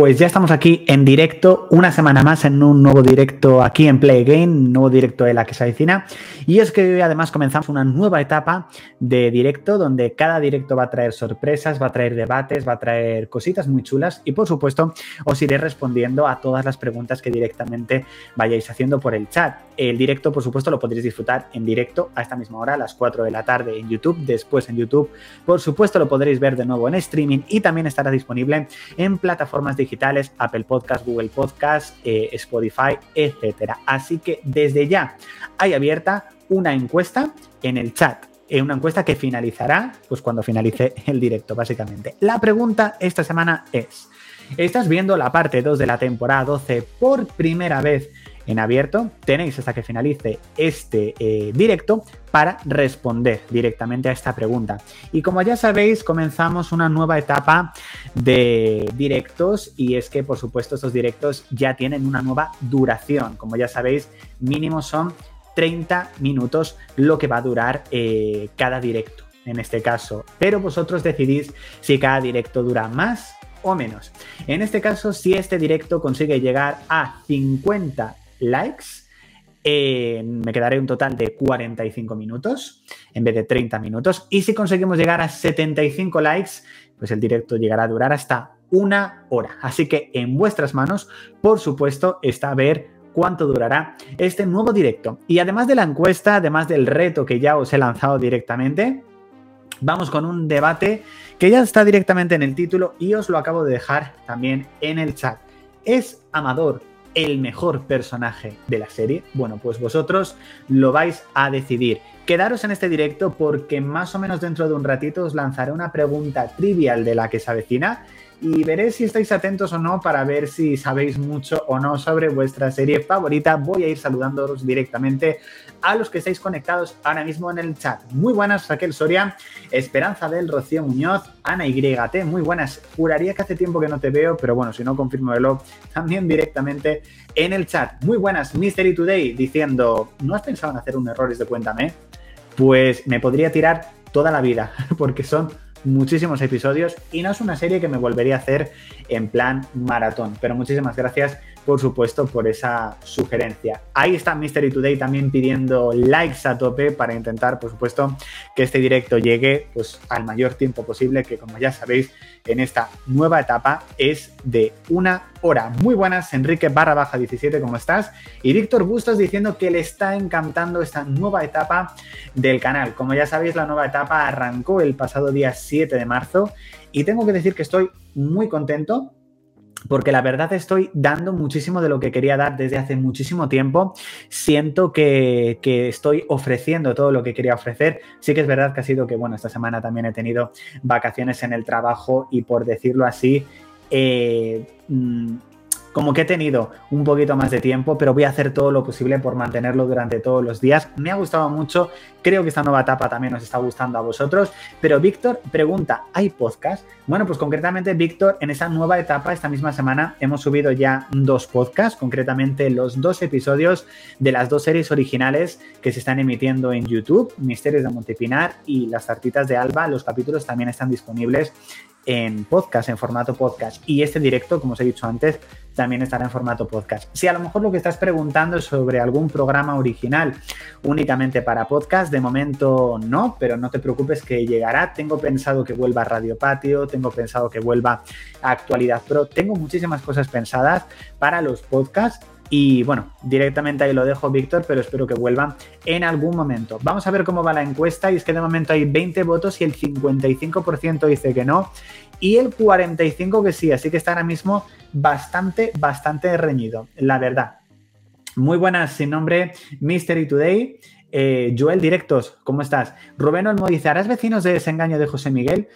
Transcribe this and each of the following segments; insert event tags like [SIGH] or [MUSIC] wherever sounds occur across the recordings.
Pues ya estamos aquí en directo, una semana más en un nuevo directo aquí en Play Game, un nuevo directo de la que se avecina. Y es que hoy además comenzamos una nueva etapa de directo donde cada directo va a traer sorpresas, va a traer debates, va a traer cositas muy chulas y por supuesto os iré respondiendo a todas las preguntas que directamente vayáis haciendo por el chat. El directo por supuesto lo podréis disfrutar en directo a esta misma hora, a las 4 de la tarde en YouTube, después en YouTube. Por supuesto lo podréis ver de nuevo en streaming y también estará disponible en plataformas digitales, Apple Podcast, Google Podcast, eh, Spotify, etcétera. Así que desde ya hay abierta una encuesta en el chat eh, una encuesta que finalizará pues cuando finalice el directo, básicamente. La pregunta esta semana es, ¿estás viendo la parte 2 de la temporada 12 por primera vez en abierto. Tenéis hasta que finalice este eh, directo para responder directamente a esta pregunta. Y como ya sabéis, comenzamos una nueva etapa de directos y es que, por supuesto, estos directos ya tienen una nueva duración. Como ya sabéis, mínimo son 30 minutos lo que va a durar eh, cada directo en este caso. Pero vosotros decidís si cada directo dura más o menos. En este caso, si este directo consigue llegar a 50 likes. Eh, me quedaré un total de 45 minutos en vez de 30 minutos. Y si conseguimos llegar a 75 likes, pues el directo llegará a durar hasta una hora. Así que en vuestras manos, por supuesto, está a ver cuánto durará este nuevo directo. Y además de la encuesta, además del reto que ya os he lanzado directamente, vamos con un debate que ya está directamente en el título y os lo acabo de dejar también en el chat. ¿Es Amador el mejor personaje de la serie? Bueno, pues vosotros lo vais a decidir. Quedaros en este directo porque más o menos dentro de un ratito os lanzaré una pregunta trivial de la que se avecina y veré si estáis atentos o no para ver si sabéis mucho o no sobre vuestra serie favorita. Voy a ir saludándoos directamente a los que estáis conectados ahora mismo en el chat. Muy buenas, Raquel Soria, Esperanza del Rocío Muñoz, Ana YT, muy buenas. Juraría que hace tiempo que no te veo, pero bueno, si no, confírmelo también directamente en el chat. Muy buenas, Mystery Today, diciendo, ¿no has pensado en hacer un errores de Cuéntame? Pues me podría tirar toda la vida, [LAUGHS] porque son muchísimos episodios y no es una serie que me volvería a hacer en plan maratón. Pero muchísimas gracias, por supuesto, por esa sugerencia. Ahí está Mystery Today también pidiendo likes a tope para intentar, por supuesto, que este directo llegue pues, al mayor tiempo posible, que como ya sabéis, en esta nueva etapa es de una hora. Muy buenas, Enrique barra baja 17, ¿cómo estás? Y Víctor Bustos diciendo que le está encantando esta nueva etapa del canal. Como ya sabéis, la nueva etapa arrancó el pasado día 7 de marzo y tengo que decir que estoy muy contento porque la verdad estoy dando muchísimo de lo que quería dar desde hace muchísimo tiempo. Siento que, que, estoy ofreciendo todo lo que quería ofrecer. Sí que es verdad que ha sido que, bueno, esta semana también he tenido vacaciones en el trabajo y por decirlo así, eh, mm, como que he tenido un poquito más de tiempo, pero voy a hacer todo lo posible por mantenerlo durante todos los días. Me ha gustado mucho, creo que esta nueva etapa también os está gustando a vosotros, pero Víctor pregunta, ¿hay podcast? Bueno, pues concretamente Víctor, en esa nueva etapa, esta misma semana, hemos subido ya dos podcasts, concretamente los dos episodios de las dos series originales que se están emitiendo en YouTube, Misterios de Montepinar y Las Tartitas de Alba. Los capítulos también están disponibles en podcast, en formato podcast. Y este directo, como os he dicho antes, también estará en formato podcast. Si a lo mejor lo que estás preguntando es sobre algún programa original únicamente para podcast, de momento no, pero no te preocupes que llegará. Tengo pensado que vuelva Radio Patio, tengo pensado que vuelva Actualidad Pro, tengo muchísimas cosas pensadas para los podcasts y bueno, directamente ahí lo dejo, Víctor, pero espero que vuelvan en algún momento. Vamos a ver cómo va la encuesta y es que de momento hay 20 votos y el 55% dice que no y el 45% que sí, así que está ahora mismo bastante, bastante reñido, la verdad. Muy buenas, sin nombre, Mystery Today. Eh, Joel Directos, ¿cómo estás? Rubén Olmo dice, ¿harás vecinos de desengaño de José Miguel?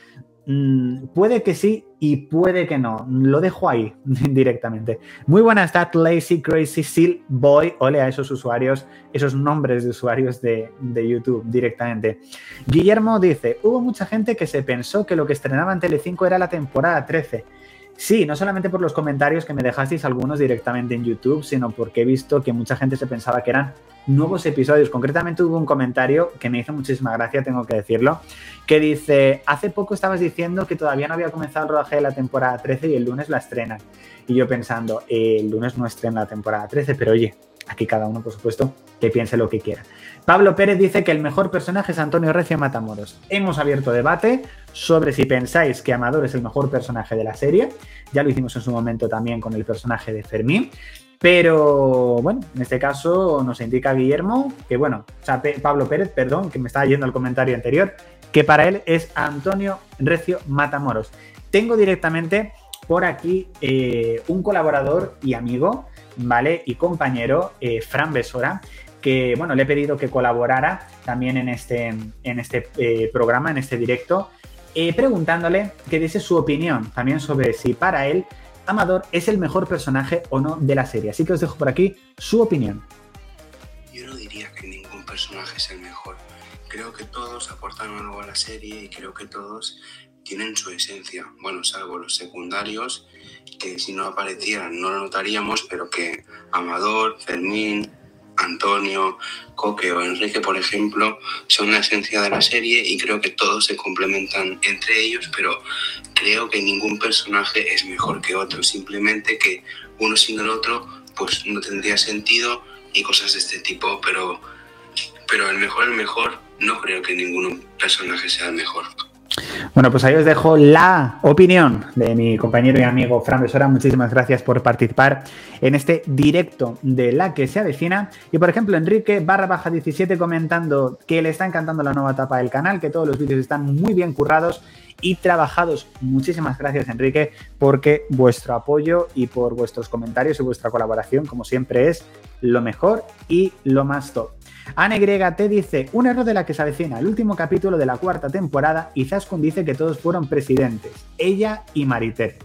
Mm, puede que sí y puede que no. Lo dejo ahí [LAUGHS] directamente. Muy buenas, That Lazy Crazy Seal Boy. Ole a esos usuarios, esos nombres de usuarios de, de, YouTube directamente. Guillermo dice: Hubo mucha gente que se pensó que lo que estrenaba en Telecinco era la temporada 13. Sí, no solamente por los comentarios que me dejasteis algunos directamente en YouTube, sino porque he visto que mucha gente se pensaba que eran nuevos episodios. Concretamente hubo un comentario que me hizo muchísima gracia, tengo que decirlo, que dice, hace poco estabas diciendo que todavía no había comenzado el rodaje de la temporada 13 y el lunes la estrenan. Y yo pensando, el lunes no estrena la temporada 13, pero oye, aquí cada uno, por supuesto, que piense lo que quiera. Pablo Pérez dice que el mejor personaje es Antonio Recio Matamoros. Hemos abierto debate sobre si pensáis que Amador es el mejor personaje de la serie. Ya lo hicimos en su momento también con el personaje de Fermín. Pero bueno, en este caso nos indica Guillermo que, bueno, o sea, Pablo Pérez, perdón, que me estaba yendo al comentario anterior, que para él es Antonio Recio Matamoros. Tengo directamente por aquí eh, un colaborador y amigo, ¿vale? Y compañero, eh, Fran Besora, que, bueno, le he pedido que colaborara también en este, en este eh, programa, en este directo, preguntándole que diese su opinión también sobre si para él Amador es el mejor personaje o no de la serie. Así que os dejo por aquí su opinión. Yo no diría que ningún personaje es el mejor. Creo que todos aportan algo a la serie y creo que todos tienen su esencia. Bueno, salvo los secundarios, que si no aparecieran no lo notaríamos, pero que Amador, Fermín, Antonio, Coque o Enrique, por ejemplo, son la esencia de la serie y creo que todos se complementan entre ellos, pero creo que ningún personaje es mejor que otro, simplemente que uno sin el otro pues no tendría sentido y cosas de este tipo, pero, pero el mejor, el mejor, no creo que ningún personaje sea el mejor. Bueno, pues ahí os dejo la opinión de mi compañero y amigo Fran Besora. Muchísimas gracias por participar en este directo de la que se avecina. Y por ejemplo, Enrique barra baja 17 comentando que le está encantando la nueva etapa del canal, que todos los vídeos están muy bien currados y trabajados. Muchísimas gracias, Enrique, porque vuestro apoyo y por vuestros comentarios y vuestra colaboración, como siempre, es lo mejor y lo más top. te dice, un error de la que se avecina, el último capítulo de la cuarta temporada, y Zaskun dice que todos fueron presidentes, ella y Mariter.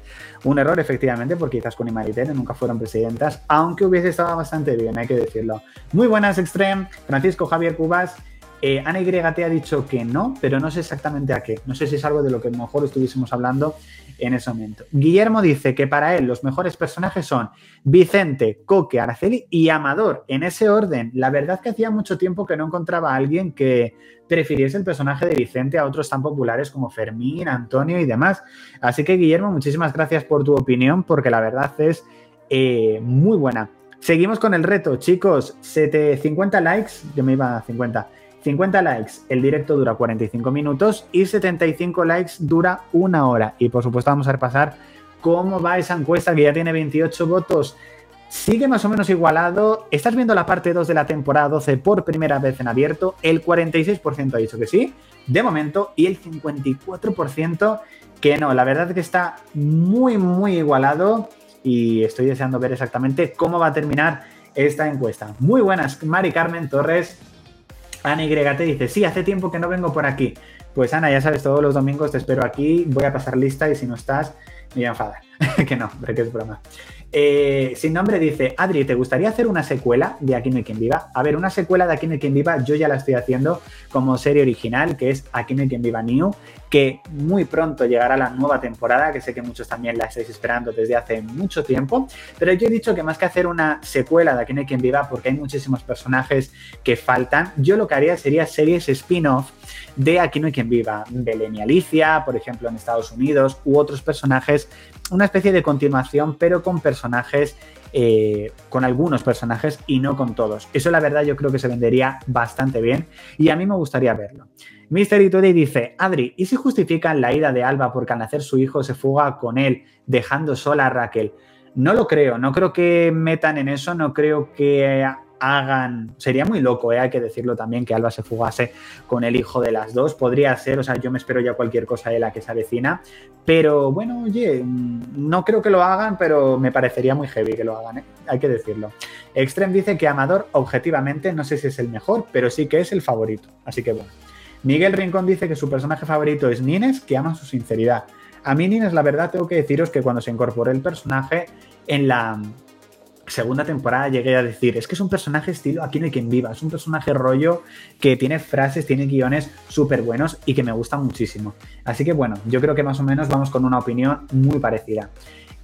Un error, efectivamente, porque Zaskun y Mariter nunca fueron presidentas, aunque hubiese estado bastante bien, hay que decirlo. Muy buenas, Extreme, Francisco Javier Cubas, eh, Ana YT ha dicho que no, pero no sé exactamente a qué. No sé si es algo de lo que mejor estuviésemos hablando en ese momento. Guillermo dice que para él los mejores personajes son Vicente, Coque, Araceli y Amador, en ese orden. La verdad que hacía mucho tiempo que no encontraba a alguien que prefiriese el personaje de Vicente a otros tan populares como Fermín, Antonio y demás. Así que Guillermo, muchísimas gracias por tu opinión, porque la verdad es eh, muy buena. Seguimos con el reto, chicos. 50 likes, yo me iba a 50. 50 likes, el directo dura 45 minutos y 75 likes dura una hora. Y por supuesto vamos a repasar cómo va esa encuesta que ya tiene 28 votos. Sigue más o menos igualado. Estás viendo la parte 2 de la temporada 12 por primera vez en abierto. El 46% ha dicho que sí, de momento, y el 54% que no. La verdad es que está muy, muy igualado y estoy deseando ver exactamente cómo va a terminar esta encuesta. Muy buenas, Mari Carmen Torres. Ana YT dice, sí, hace tiempo que no vengo por aquí. Pues Ana, ya sabes, todos los domingos te espero aquí, voy a pasar lista y si no estás, me voy a enfadar. [LAUGHS] que no, pero que es broma. Eh, sin nombre dice, Adri, ¿te gustaría hacer una secuela de Aquí no hay quien viva? A ver, una secuela de Aquí no hay quien viva, yo ya la estoy haciendo como serie original, que es Aquí no hay quien viva New, que muy pronto llegará la nueva temporada, que sé que muchos también la estáis esperando desde hace mucho tiempo, pero yo he dicho que más que hacer una secuela de Aquí no hay quien viva, porque hay muchísimos personajes que faltan, yo lo que haría sería series spin-off de Aquí no hay quien viva, Belén y Alicia, por ejemplo, en Estados Unidos, u otros personajes, una especie de continuación, pero con personajes eh, con algunos personajes y no con todos. Eso la verdad yo creo que se vendería bastante bien y a mí me gustaría verlo. Mystery Today dice, Adri, ¿y si justifican la ida de Alba porque al nacer su hijo se fuga con él, dejando sola a Raquel? No lo creo, no creo que metan en eso, no creo que hagan. Sería muy loco, ¿eh? hay que decirlo también, que Alba se fugase con el hijo de las dos. Podría ser, o sea, yo me espero ya cualquier cosa de la que se avecina. Pero bueno, oye, no creo que lo hagan, pero me parecería muy heavy que lo hagan, ¿eh? hay que decirlo. Extreme dice que Amador, objetivamente, no sé si es el mejor, pero sí que es el favorito. Así que bueno. Miguel Rincón dice que su personaje favorito es Nines, que ama su sinceridad. A mí, Nines, la verdad, tengo que deciros que cuando se incorporó el personaje en la, segunda temporada llegué a decir, es que es un personaje estilo Aquí no quien viva, es un personaje rollo que tiene frases, tiene guiones súper buenos y que me gusta muchísimo. Así que bueno, yo creo que más o menos vamos con una opinión muy parecida.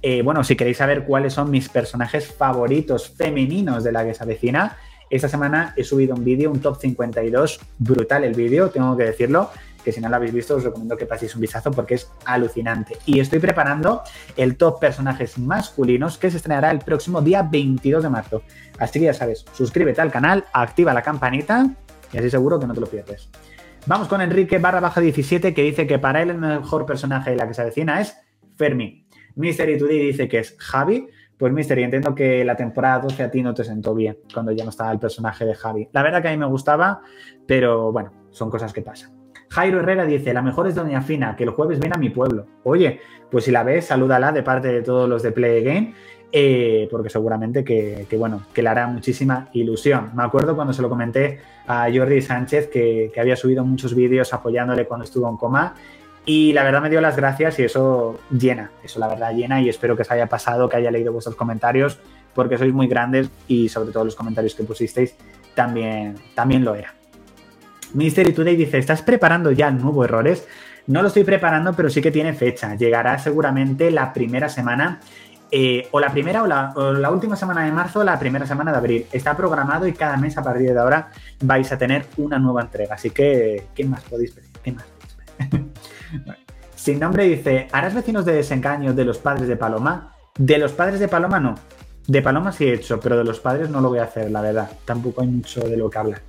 Eh, bueno, si queréis saber cuáles son mis personajes favoritos femeninos de la que se avecina, esta semana he subido un vídeo, un top 52, brutal el vídeo, tengo que decirlo, que si no lo habéis visto os recomiendo que paséis un vistazo porque es alucinante. Y estoy preparando el top personajes masculinos que se estrenará el próximo día 22 de marzo. Así que ya sabes, suscríbete al canal, activa la campanita y así seguro que no te lo pierdes. Vamos con Enrique barra baja 17 que dice que para él el mejor personaje de la que se avecina es Fermi. Mystery Today dice que es Javi. Pues Mystery, entiendo que la temporada 12 a ti no te sentó bien cuando ya no estaba el personaje de Javi. La verdad que a mí me gustaba, pero bueno, son cosas que pasan. Jairo Herrera dice, la mejor es Doña Fina, que el jueves viene a mi pueblo. Oye, pues si la ves, salúdala de parte de todos los de Play Game, eh, porque seguramente que, bueno, que le hará muchísima ilusión. Me acuerdo cuando se lo comenté a Jordi Sánchez, que, que había subido muchos vídeos apoyándole cuando estuvo en coma, y la verdad me dio las gracias y eso llena, eso la verdad llena y espero que os haya pasado, que haya leído vuestros comentarios, porque sois muy grandes y sobre todo los comentarios que pusisteis también, también lo era. Mystery Today dice, ¿estás preparando ya el nuevo errores? No lo estoy preparando, pero sí que tiene fecha. Llegará seguramente la primera semana, eh, o la primera o la, última semana de marzo o la primera semana de abril. Está programado y cada mes a partir de ahora vais a tener una nueva entrega. Así que, ¿qué más podéis pedir? ¿Qué más podéis pedir? [LAUGHS] Sin nombre dice, ¿harás vecinos de desengaño de los padres de Paloma? De los padres de Paloma no. De Paloma sí he hecho, pero de los padres no lo voy a hacer, la verdad. Tampoco hay mucho de lo que hablar.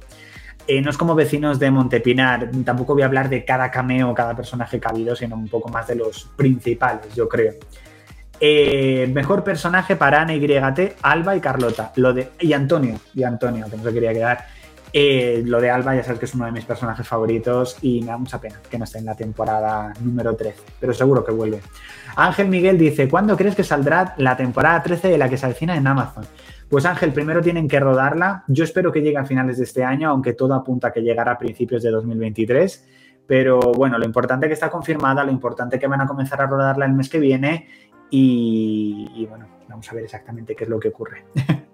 Eh, no es como vecinos de Montepinar, tampoco voy a hablar de cada cameo, cada personaje que ha habido, sino un poco más de los principales, yo creo. Eh, mejor personaje para Ana YT, Alba y Carlota. Lo de, y Antonio, y Antonio, que no se quería quedar. Eh, lo de Alba ya sabes que es uno de mis personajes favoritos y me da mucha pena que no esté en la temporada número 13, pero seguro que vuelve. Ángel Miguel dice, ¿cuándo crees que saldrá la temporada 13 de la que se avecina en Amazon? Pues Ángel, primero tienen que rodarla. Yo espero que llegue a finales de este año, aunque todo apunta a que llegará a principios de 2023. Pero bueno, lo importante es que está confirmada, lo importante es que van a comenzar a rodarla el mes que viene y, bueno, vamos a ver exactamente qué es lo que ocurre. [LAUGHS]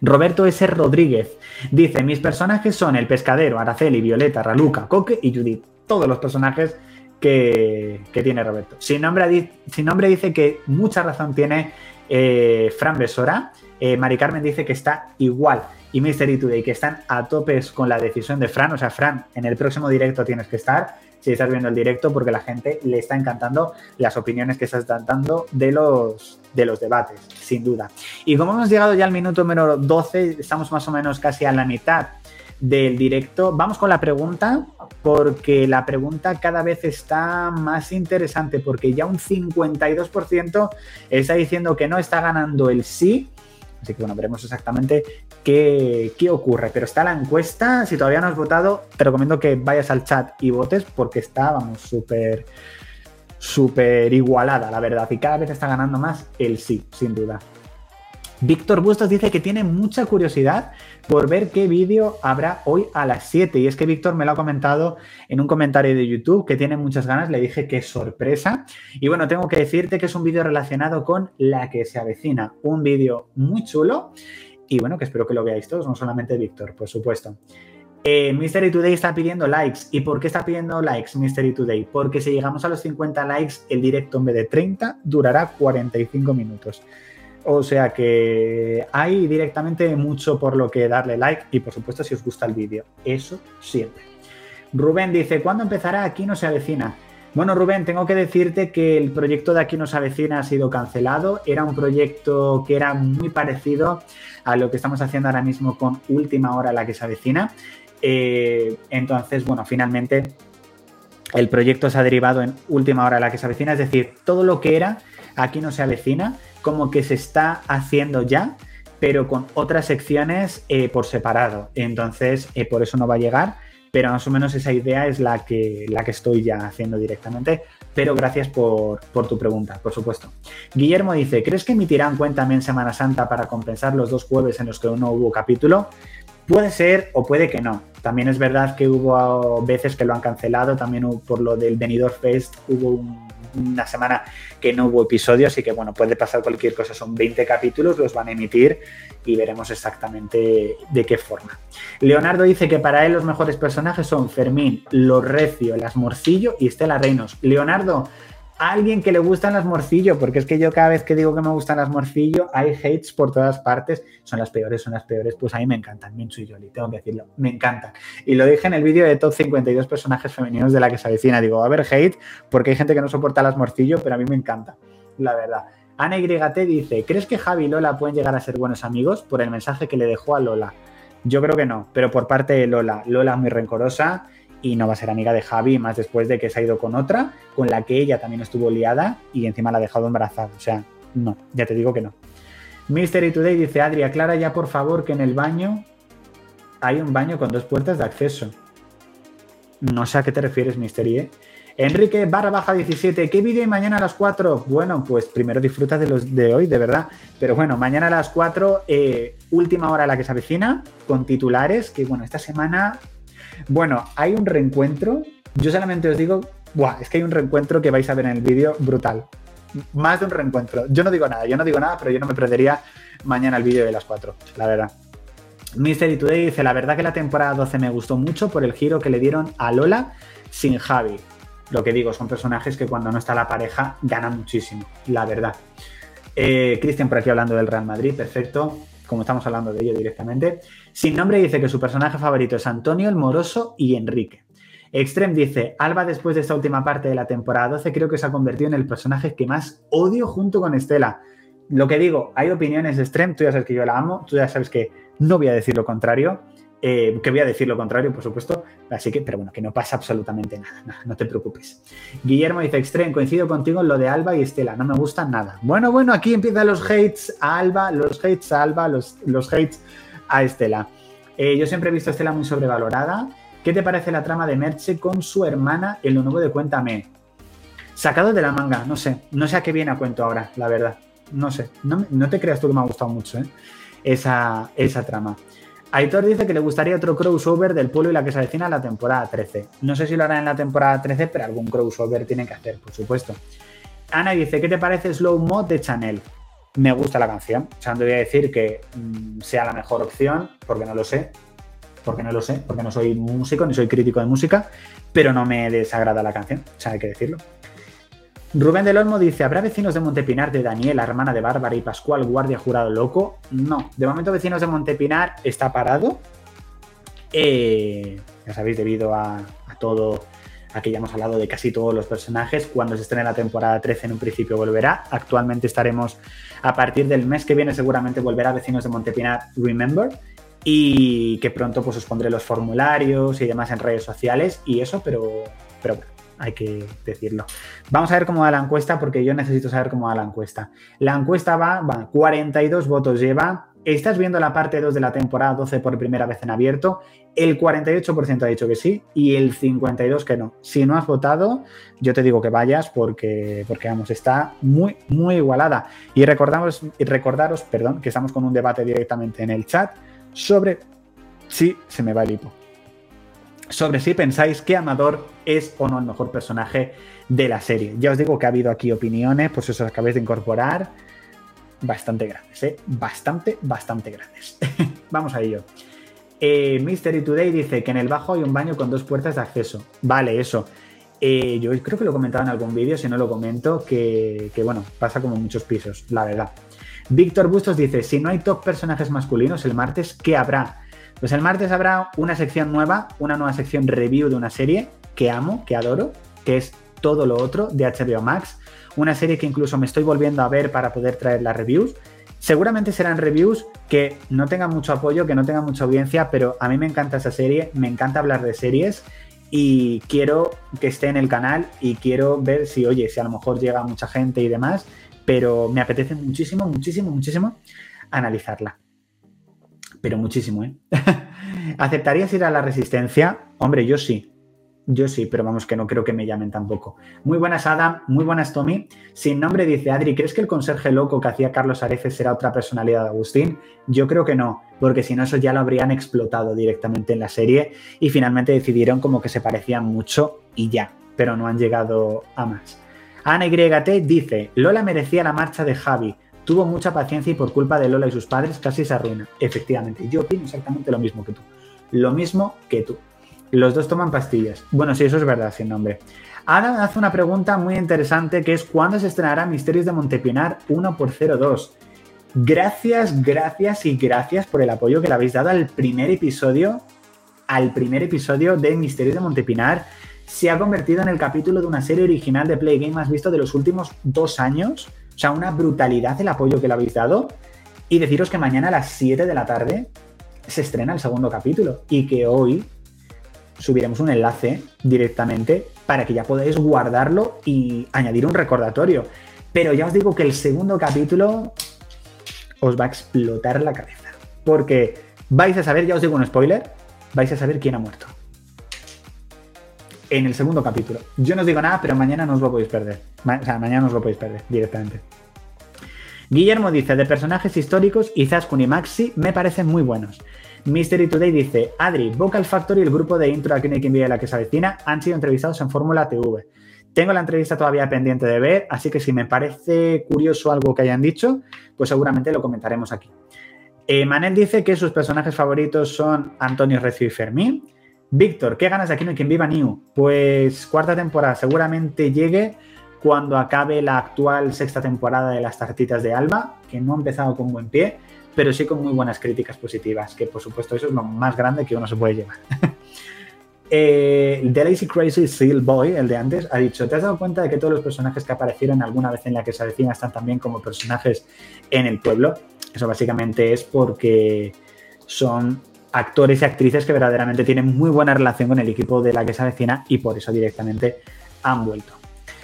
Roberto S. Rodríguez dice: Mis personajes son el pescadero, Araceli, Violeta, Raluca, Coque y Judith. Todos los personajes que, tiene Roberto. Sin nombre, sin nombre dice que mucha razón tiene eh, Fran Besora. Eh, Mari Carmen dice que está igual. Y Mystery Today, que están a topes con la decisión de Fran. O sea, Fran, en el próximo directo tienes que estar si estás viendo el directo, porque la gente le está encantando las opiniones que estás dando de los, de los debates, sin duda. Y como hemos llegado ya al minuto número 12, estamos más o menos casi a la mitad del directo. Vamos con la pregunta, porque la pregunta cada vez está más interesante, porque ya un 52% está diciendo que no está ganando el sí. Así que bueno, veremos exactamente qué, ocurre. Pero está la encuesta. Si todavía no has votado, te recomiendo que vayas al chat y votes porque está, vamos, súper, súper igualada, la verdad. Y cada vez está ganando más el sí, sin duda. Víctor Bustos dice que tiene mucha curiosidad por ver qué vídeo habrá hoy a las 7. Y es que Víctor me lo ha comentado en un comentario de YouTube que tiene muchas ganas. Le dije que es sorpresa. Y bueno, tengo que decirte que es un vídeo relacionado con la que se avecina. Un vídeo muy chulo y bueno, que espero que lo veáis todos, no solamente Víctor, por supuesto. Eh, Mystery Today está pidiendo likes. ¿Y por qué está pidiendo likes Mystery Today? Porque si llegamos a los 50 likes, el directo en vez de 30 durará 45 minutos. O sea que hay directamente mucho por lo que darle like y por supuesto si os gusta el vídeo. Eso siempre. Rubén dice, ¿cuándo empezará? Aquí no se avecina. Bueno, Rubén, tengo que decirte que el proyecto de Aquí nos avecina ha sido cancelado. Era un proyecto que era muy parecido a lo que estamos haciendo ahora mismo con Última Hora la que se avecina. Eh, entonces, bueno, finalmente el proyecto se ha derivado en Última Hora la que se avecina. Es decir, todo lo que era Aquí no se avecina, como que se está haciendo ya, pero con otras secciones eh, por separado. Entonces, eh, por eso no va a llegar pero más o menos esa idea es la que, la que estoy ya haciendo directamente. Pero gracias por, tu pregunta, por supuesto. Guillermo dice, ¿crees que emitirán Cuéntame en Semana Santa para compensar los dos jueves en los que no hubo capítulo? Puede ser o puede que no. También es verdad que hubo veces que lo han cancelado, también por lo del Benidorm Fest hubo un una semana que no hubo episodio, así que bueno, puede pasar cualquier cosa. Son 20 capítulos, los van a emitir y veremos exactamente de qué forma. Leonardo dice que para él los mejores personajes son Fermín, Los Recio, Las Morcillo y Estela Reinos. Leonardo, alguien que le gustan las morcillo, porque es que yo cada vez que digo que me gustan las morcillo, hay hates por todas partes, son las peores, son las peores, pues a mí me encantan, Minchu y Yoli, tengo que decirlo, me encantan. Y lo dije en el vídeo de top 52 personajes femeninos de la que se avecina, digo, a haber hate porque hay gente que no soporta las morcillo, pero a mí me encanta, la verdad. Ana YT dice, ¿crees que Javi y Lola pueden llegar a ser buenos amigos por el mensaje que le dejó a Lola? Yo creo que no, pero por parte de Lola, Lola es muy rencorosa y no va a ser amiga de Javi, más después de que se ha ido con otra, con la que ella también estuvo liada y encima la ha dejado embarazada. O sea, no, ya te digo que no. Mystery Today dice, Adri, aclara ya por favor que en el baño hay un baño con dos puertas de acceso. No sé a qué te refieres, Mystery, ¿eh? Enrique barra baja 17, ¿qué vídeo hay mañana a las 4? Bueno, pues primero disfruta de los de hoy, de verdad. Pero bueno, mañana a las 4, eh, última hora a la que se avecina, con titulares, que bueno, esta semana bueno, hay un reencuentro. Yo solamente os digo, Buah, es que hay un reencuentro que vais a ver en el vídeo brutal. Más de un reencuentro. Yo no digo nada, yo no digo nada, pero yo no me perdería mañana el vídeo de las 4, la verdad. Mystery Today dice, la verdad que la temporada 12 me gustó mucho por el giro que le dieron a Lola sin Javi. Lo que digo, son personajes que cuando no está la pareja ganan muchísimo, la verdad. Eh, Cristian por aquí hablando del Real Madrid, perfecto como estamos hablando de ello directamente. Sin nombre dice que su personaje favorito es Antonio, el Moroso y Enrique. Extreme dice, Alba después de esta última parte de la temporada 12 creo que se ha convertido en el personaje que más odio junto con Estela. Lo que digo, hay opiniones de Extreme, tú ya sabes que yo la amo, tú ya sabes que no voy a decir lo contrario, eh, que voy a decir lo contrario, por supuesto. Así que, pero bueno, que no pasa absolutamente nada, no, te preocupes. Guillermo dice, Extreme, coincido contigo en lo de Alba y Estela, no me gusta nada. Bueno, bueno, aquí empiezan los hates a Alba, los hates a Alba, los, los hates a Estela. Eh, yo siempre he visto a Estela muy sobrevalorada. ¿Qué te parece la trama de Merche con su hermana en lo nuevo de Cuéntame? Sacado de la manga, no sé, no sé a qué viene a cuento ahora, la verdad. No sé, no, no te creas tú que me ha gustado mucho ¿eh? esa, esa trama. Aitor dice que le gustaría otro crossover del pueblo y la que se avecina la temporada 13. No sé si lo harán en la temporada 13, pero algún crossover tienen que hacer, por supuesto. Ana dice, ¿qué te parece Slow Mod de Chanel? Me gusta la canción. O sea, no voy a decir que mm, sea la mejor opción, porque no lo sé. Porque no lo sé, porque no soy músico ni soy crítico de música, pero no me desagrada la canción. O sea, hay que decirlo. Rubén del Olmo dice, ¿habrá vecinos de Montepinar de Daniela, hermana de Bárbara y Pascual, guardia jurado loco? No, de momento vecinos de Montepinar está parado. Eh, ya sabéis, debido a, todo, aquí ya hemos hablado de casi todos los personajes. Cuando se estrene la temporada 13 en un principio volverá. Actualmente estaremos a partir del mes que viene seguramente volverá Vecinos de Montepinar Remember. Y que pronto pues os pondré los formularios y demás en redes sociales y eso, pero, pero bueno hay que decirlo. Vamos a ver cómo va la encuesta porque yo necesito saber cómo va la encuesta. La encuesta va, va 42 votos lleva. Estás viendo la parte 2 de la temporada 12 por primera vez en abierto. El 48% ha dicho que sí y el 52% que no. Si no has votado, yo te digo que vayas porque, porque vamos, está muy, muy igualada. Y recordamos, recordaros, perdón, que estamos con un debate directamente en el chat sobre si se me va el hipo sobre si pensáis que Amador es o no el mejor personaje de la serie. Ya os digo que ha habido aquí opiniones, pues os acabáis de incorporar, bastante grandes, ¿eh? Bastante, bastante grandes. [LAUGHS] Vamos a ello. Eh, Mystery Today dice que en el bajo hay un baño con dos puertas de acceso. Vale, eso. Eh, yo creo que lo comentaba en algún vídeo, si no lo comento, que, que bueno, pasa como muchos pisos, la verdad. Víctor Bustos dice, si no hay top personajes masculinos el martes, ¿qué habrá? Pues el martes habrá una sección nueva, una nueva sección review de una serie que amo, que adoro, que es todo lo otro de HBO Max. Una serie que incluso me estoy volviendo a ver para poder traer las reviews. Seguramente serán reviews que no tengan mucho apoyo, que no tengan mucha audiencia, pero a mí me encanta esa serie, me encanta hablar de series y quiero que esté en el canal y quiero ver si, oye, si a lo mejor llega mucha gente y demás, pero me apetece muchísimo, muchísimo, muchísimo analizarla pero muchísimo, ¿eh? [LAUGHS] ¿Aceptarías ir a la resistencia? Hombre, yo sí. Yo sí, pero vamos que no creo que me llamen tampoco. Muy buenas, Adam. Muy buenas, Tommy. Sin nombre dice Adri, ¿crees que el conserje loco que hacía Carlos Areces será otra personalidad de Agustín? Yo creo que no, porque si no, eso ya lo habrían explotado directamente en la serie y finalmente decidieron como que se parecían mucho y ya, pero no han llegado a más. Ana YT dice, Lola merecía la marcha de Javi. Tuvo mucha paciencia y por culpa de Lola y sus padres casi se arruina. Efectivamente, yo opino exactamente lo mismo que tú. Lo mismo que tú. Los dos toman pastillas. Bueno, sí, eso es verdad, sin nombre. Ana hace una pregunta muy interesante que es ¿cuándo se estrenará Misterios de Montepinar 1 por 02? Gracias, gracias y gracias por el apoyo que le habéis dado al primer episodio, al primer episodio de Misterios de Montepinar. Se ha convertido en el capítulo de una serie original de Play Game más visto de los últimos dos años. O sea, una brutalidad el apoyo que le habéis dado. Y deciros que mañana a las 7 de la tarde se estrena el segundo capítulo y que hoy subiremos un enlace directamente para que ya podáis guardarlo y añadir un recordatorio. Pero ya os digo que el segundo capítulo os va a explotar la cabeza. Porque vais a saber, ya os digo un spoiler, vais a saber quién ha muerto. En el segundo capítulo. Yo no os digo nada, pero mañana no os lo podéis perder. o sea, mañana no os lo podéis perder directamente. Guillermo dice, de personajes históricos, Izaskun y Maxi me parecen muy buenos. Mystery Today dice, Adri, Vocal Factory y el grupo de intro aquí en Quien la que se avecina han sido entrevistados en Fórmula TV. Tengo la entrevista todavía pendiente de ver, así que si me parece curioso algo que hayan dicho, pues seguramente lo comentaremos aquí. Eh, Manel dice que sus personajes favoritos son Antonio Recio y Fermín. Víctor, ¿qué ganas de aquí no hay viva New? Pues cuarta temporada seguramente llegue cuando acabe la actual sexta temporada de las tartitas de Alba, que no ha empezado con buen pie, pero sí con muy buenas críticas positivas, que por supuesto eso es lo más grande que uno se puede llevar. [LAUGHS] eh, The Lazy Crazy Seal Boy, el de antes, ha dicho, ¿te has dado cuenta de que todos los personajes que aparecieron alguna vez en la que se avecina están también como personajes en el pueblo? Eso básicamente es porque son actores y actrices que verdaderamente tienen muy buena relación con el equipo de la que se avecina y por eso directamente han vuelto.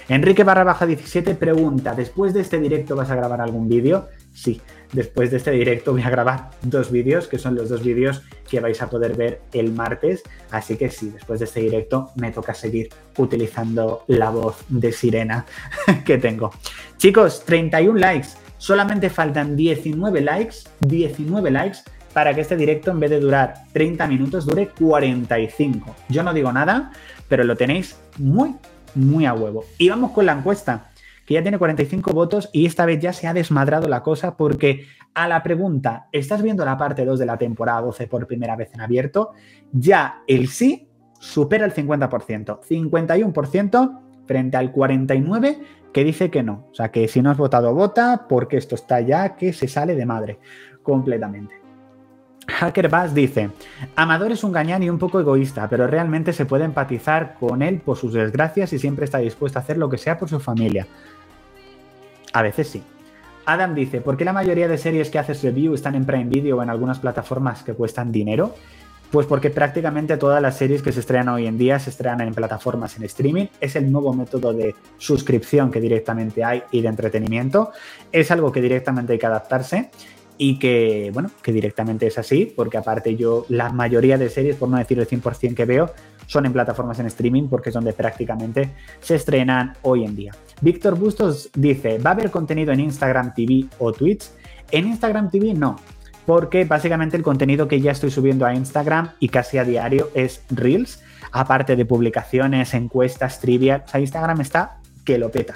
Enrique barra baja 17 pregunta, ¿después de este directo vas a grabar algún vídeo? Sí, después de este directo voy a grabar dos vídeos, que son los dos vídeos que vais a poder ver el martes. Así que sí, después de este directo me toca seguir utilizando la voz de sirena [LAUGHS] que tengo. Chicos, 31 likes. Solamente faltan 19 likes, 19 likes para que este directo en vez de durar 30 minutos dure 45. Yo no digo nada, pero lo tenéis muy, muy a huevo. Y vamos con la encuesta que ya tiene 45 votos y esta vez ya se ha desmadrado la cosa porque a la pregunta, ¿estás viendo la parte 2 de la temporada 12 por primera vez en abierto? Ya el sí supera el 50%, 51% frente al 49% que dice que no. O sea que si no has votado, vota porque esto está ya que se sale de madre completamente. Hacker Bass dice, Amador es un gañán y un poco egoísta, pero realmente se puede empatizar con él por sus desgracias y siempre está dispuesto a hacer lo que sea por su familia. A veces sí. Adam dice, ¿por qué la mayoría de series que haces review están en Prime Video o en algunas plataformas que cuestan dinero? Pues porque prácticamente todas las series que se estrenan hoy en día se estrenan en plataformas en streaming. Es el nuevo método de suscripción que directamente hay y de entretenimiento. Es algo que directamente hay que adaptarse y que, bueno, que directamente es así, porque aparte yo, la mayoría de series, por no decir el 100% que veo, son en plataformas en streaming porque es donde prácticamente se estrenan hoy en día. Víctor Bustos dice, ¿va a haber contenido en Instagram TV o Twitch? En Instagram TV no, porque básicamente el contenido que ya estoy subiendo a Instagram y casi a diario es Reels, aparte de publicaciones, encuestas, trivia, o sea, Instagram está que lo peta.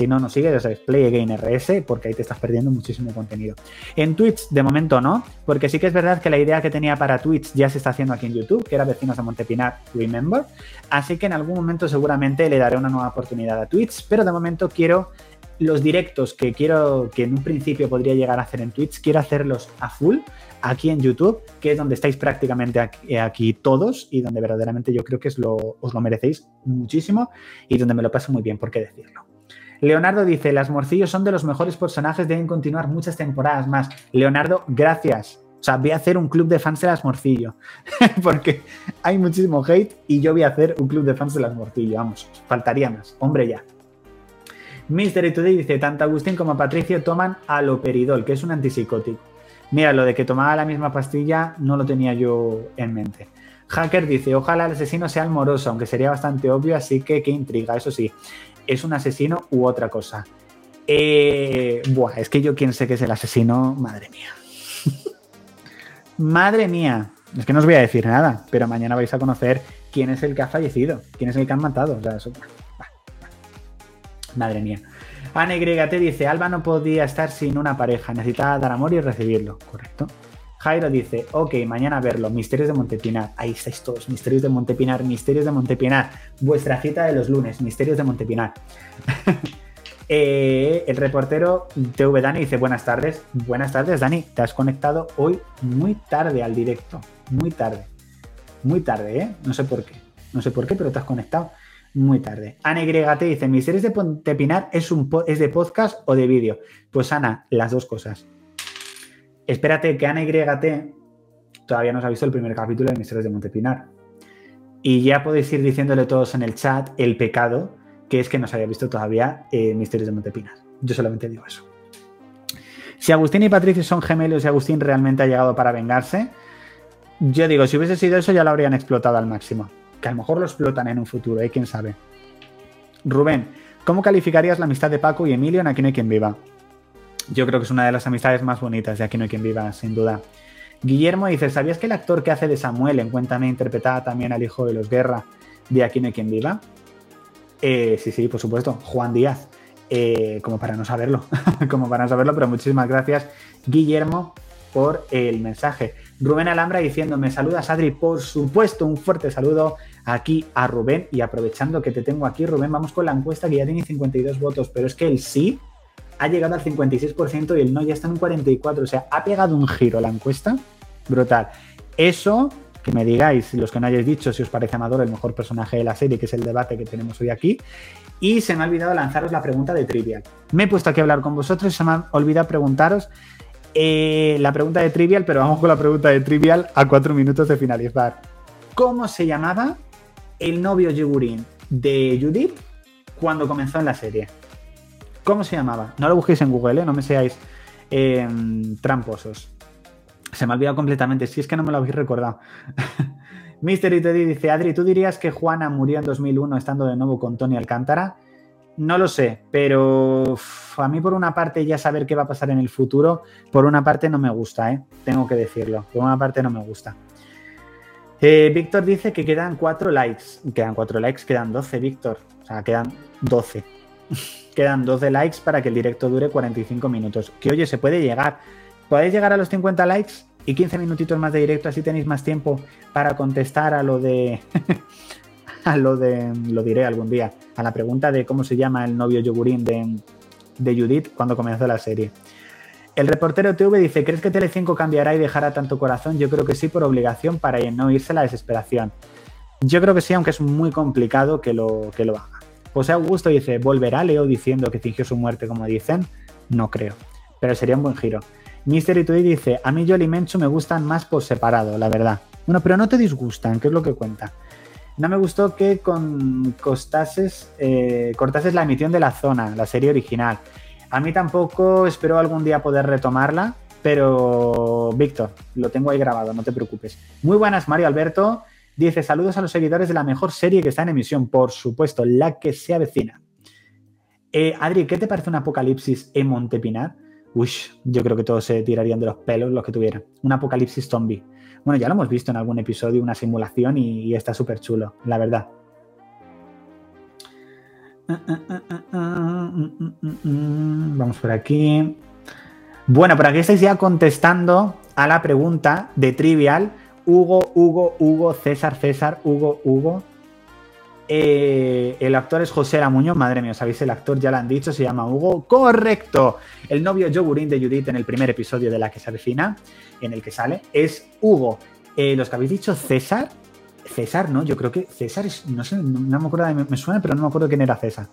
Si no nos sigues, ya sabes, Play Again RS, porque ahí te estás perdiendo muchísimo contenido. En Twitch, de momento no, porque sí que es verdad que la idea que tenía para Twitch ya se está haciendo aquí en YouTube, que era Vecinos de Montepinar, Remember. Así que en algún momento seguramente le daré una nueva oportunidad a Twitch, pero de momento quiero los directos que quiero, que en un principio podría llegar a hacer en Twitch, quiero hacerlos a full aquí en YouTube, que es donde estáis prácticamente aquí, todos y donde verdaderamente yo creo que os lo merecéis muchísimo y donde me lo paso muy bien, ¿por qué decirlo? Leonardo dice, las morcillos son de los mejores personajes, deben continuar muchas temporadas más. Leonardo, gracias. O sea, voy a hacer un club de fans de las morcillo, [LAUGHS] porque hay muchísimo hate y yo voy a hacer un club de fans de las morcillo. Vamos, faltaría más. Hombre, ya. Mystery Today dice, tanto Agustín como Patricio toman aloperidol, que es un antipsicótico. Mira, lo de que tomaba la misma pastilla no lo tenía yo en mente. Hacker dice, ojalá el asesino sea el moroso, aunque sería bastante obvio, así que qué intriga, eso sí es un asesino u otra cosa. Eh, buah, es que yo quién sé que es el asesino, madre mía. [LAUGHS] madre mía. Es que no os voy a decir nada, pero mañana vais a conocer quién es el que ha fallecido, quién es el que han matado. Madre mía. Ana te dice, Alba no podía estar sin una pareja, necesitaba dar amor y recibirlo. Correcto. Jairo dice, ok, mañana verlo, Misterios de Montepinar. Ahí estáis todos, Misterios de Montepinar, Misterios de Montepinar. Vuestra cita de los lunes, Misterios de Montepinar. [LAUGHS] Eh, el reportero TV Dani dice, buenas tardes. Buenas tardes, Dani. Te has conectado hoy muy tarde al directo. Muy tarde. Muy tarde, ¿eh? No sé por qué. No sé por qué, pero te has conectado muy tarde. Ana YT dice, Misterios de Montepinar es, un ¿es de podcast o de vídeo? Pues Ana, las dos cosas. Espérate que Ana YT todavía no ha visto el primer capítulo de Misterios de Montepinar. Y ya podéis ir diciéndole todos en el chat el pecado que es que no se haya visto todavía eh, Misterios de Montepinar. Yo solamente digo eso. Si Agustín y Patricio son gemelos y Agustín realmente ha llegado para vengarse, yo digo, si hubiese sido eso ya lo habrían explotado al máximo. Que a lo mejor lo explotan en un futuro, ¿eh? ¿Quién sabe? Rubén, ¿cómo calificarías la amistad de Paco y Emilio en Aquí no hay quien viva? Yo creo que es una de las amistades más bonitas de Aquí no hay quien viva, sin duda. Guillermo dice, ¿sabías que el actor que hace de Samuel en Cuéntame interpretaba también al hijo de los Guerra de Aquí no hay quien viva? Eh, sí, sí, por supuesto, Juan Díaz. Eh, como para no saberlo, [LAUGHS] como para no saberlo, pero muchísimas gracias, Guillermo, por el mensaje. Rubén Alhambra diciéndome, saludas Adri, por supuesto, un fuerte saludo aquí a Rubén y aprovechando que te tengo aquí, Rubén, vamos con la encuesta que ya tiene 52 votos, pero es que el sí ha llegado al 56% y el no ya está en un 44%. O sea, ha pegado un giro la encuesta. Brutal. Eso, que me digáis, los que no hayáis dicho, si os parece Amador el mejor personaje de la serie, que es el debate que tenemos hoy aquí. Y se me ha olvidado lanzaros la pregunta de Trivial. Me he puesto aquí a hablar con vosotros y se me ha olvidado preguntaros eh, la pregunta de Trivial, pero vamos con la pregunta de Trivial a cuatro minutos de finalizar. ¿Cómo se llamaba el novio Yigurín de Judith cuando comenzó en la serie? ¿Cómo se llamaba? No lo busquéis en Google, ¿eh? no me seáis em, tramposos. Se me ha olvidado completamente, si es que no me lo habéis recordado. [LAUGHS] Mystery Teddy dice, Adri, ¿tú dirías que Juana murió en 2001 estando de nuevo con Tony Alcántara? No lo sé, pero a mí por una parte ya saber qué va a pasar en el futuro, por una parte no me gusta, ¿eh? tengo que decirlo, por una parte no me gusta. Eh, Víctor dice que quedan cuatro likes, quedan cuatro likes, quedan 12, Víctor, o sea, quedan 12. [LAUGHS] quedan 12 likes para que el directo dure 45 minutos. Que oye, se puede llegar. ¿Podéis llegar a los 50 likes? Y 15 minutitos más de directo, así tenéis más tiempo para contestar a lo de. [LAUGHS] a lo de. Lo diré algún día. A la pregunta de cómo se llama el novio yogurín de, de Judith cuando comenzó la serie. El reportero TV dice: ¿Crees que Telecinco cambiará y dejará tanto corazón? Yo creo que sí, por obligación, para no irse a la desesperación. Yo creo que sí, aunque es muy complicado que lo, que lo haga. José Augusto dice, ¿volverá Leo diciendo que fingió su muerte como dicen? No creo, pero sería un buen giro. Mystery Toy dice, a mí Jolly Menchu me gustan más por separado, la verdad. Bueno, pero no te disgustan, ¿qué es lo que cuenta? No me gustó que con costases, eh, cortases la emisión de la zona, la serie original. A mí tampoco espero algún día poder retomarla, pero Víctor, lo tengo ahí grabado, no te preocupes. Muy buenas, Mario Alberto. Dice, saludos a los seguidores de la mejor serie que está en emisión, por supuesto, la que se avecina. Eh, Adri, ¿qué te parece un apocalipsis en Montepinar? Uy, yo creo que todos se tirarían de los pelos los que tuvieran. Un apocalipsis zombie. Bueno, ya lo hemos visto en algún episodio, una simulación y, está súper chulo, la verdad. Vamos por aquí. Bueno, por aquí estáis ya contestando a la pregunta de Trivial Hugo, Hugo, Hugo, César, César, Hugo, Hugo. Eh, el actor es José Lamuño, madre mía, ¿sabéis? El actor ya lo han dicho, se llama Hugo. ¡Correcto! El novio yogurín de Judith en el primer episodio de La que se avecina, en el que sale, es Hugo. Eh, los que habéis dicho César, César, ¿no? Yo creo que César es, no sé, no, me acuerdo, me, me suena, pero no me acuerdo quién era César.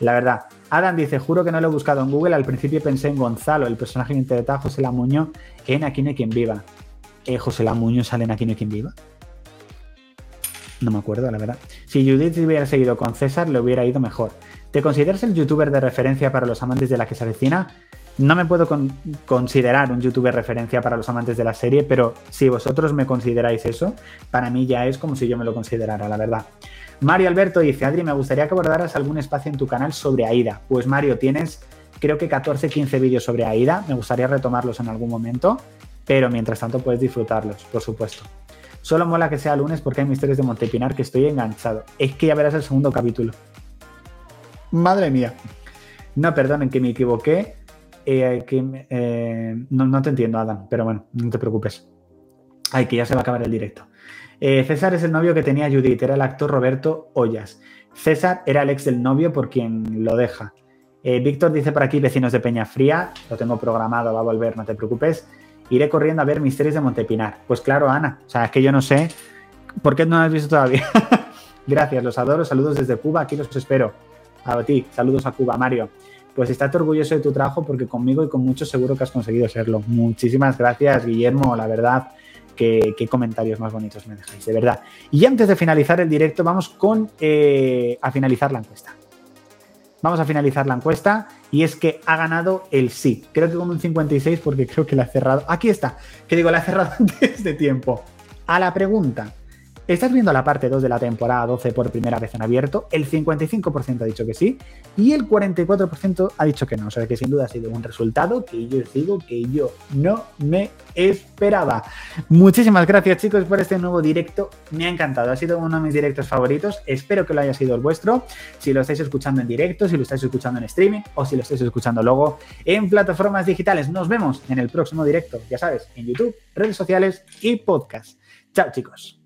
La verdad. Adam dice, juro que no lo he buscado en Google, al principio pensé en Gonzalo, el personaje que interpreta José Lamuño en Aquí no quien viva eh, José Lamuño sale en Aquí no hay quien viva. No me acuerdo, la verdad. Si Judith hubiera seguido con César, le hubiera ido mejor. ¿Te consideras el youtuber de referencia para los amantes de la que se avecina? No me puedo considerar un youtuber referencia para los amantes de la serie, pero si vosotros me consideráis eso, para mí ya es como si yo me lo considerara, la verdad. Mario Alberto dice, Adri, me gustaría que abordaras algún espacio en tu canal sobre AIDA. Pues Mario, tienes creo que 14, 15 vídeos sobre AIDA, me gustaría retomarlos en algún momento pero mientras tanto puedes disfrutarlos, por supuesto. Solo mola que sea lunes porque hay misterios de Montepinar que estoy enganchado. Es que ya verás el segundo capítulo. Madre mía. No, perdonen que me equivoqué. Eh, que, eh, no, no, te entiendo, Adam, pero bueno, no te preocupes. Ay, que ya se va a acabar el directo. Eh, César es el novio que tenía Judith, era el actor Roberto Ollas. César era el ex del novio por quien lo deja. Víctor dice por aquí, vecinos de Peña Fría, lo tengo programado, va a volver, no te preocupes. Iré corriendo a ver Misterios de Montepinar. Pues claro, Ana, o sea, es que yo no sé por qué no lo has visto todavía. [LAUGHS] Gracias, los adoro, saludos desde Cuba, aquí los espero. A ti, saludos a Cuba, Mario pues estate orgulloso de tu trabajo porque conmigo y con muchos seguro que has conseguido serlo. Muchísimas gracias, Guillermo, la verdad. Qué, comentarios más bonitos me dejáis, de verdad. Y antes de finalizar el directo, vamos con eh, a finalizar la encuesta. Vamos a finalizar la encuesta y es que ha ganado el sí. Creo que con un 56 porque creo que la ha cerrado. Aquí está, que digo, la ha cerrado [LAUGHS] antes de tiempo. A la pregunta, Estás viendo la parte 2 de la temporada 12 por primera vez en abierto. El 55% ha dicho que sí y el 44% ha dicho que no. O sea que sin duda ha sido un resultado que yo digo que yo no me esperaba. Muchísimas gracias chicos por este nuevo directo. Me ha encantado. Ha sido uno de mis directos favoritos. Espero que lo haya sido el vuestro. Si lo estáis escuchando en directo, si lo estáis escuchando en streaming o si lo estáis escuchando luego en plataformas digitales. Nos vemos en el próximo directo. Ya sabes, en YouTube, redes sociales y podcast. Chao chicos.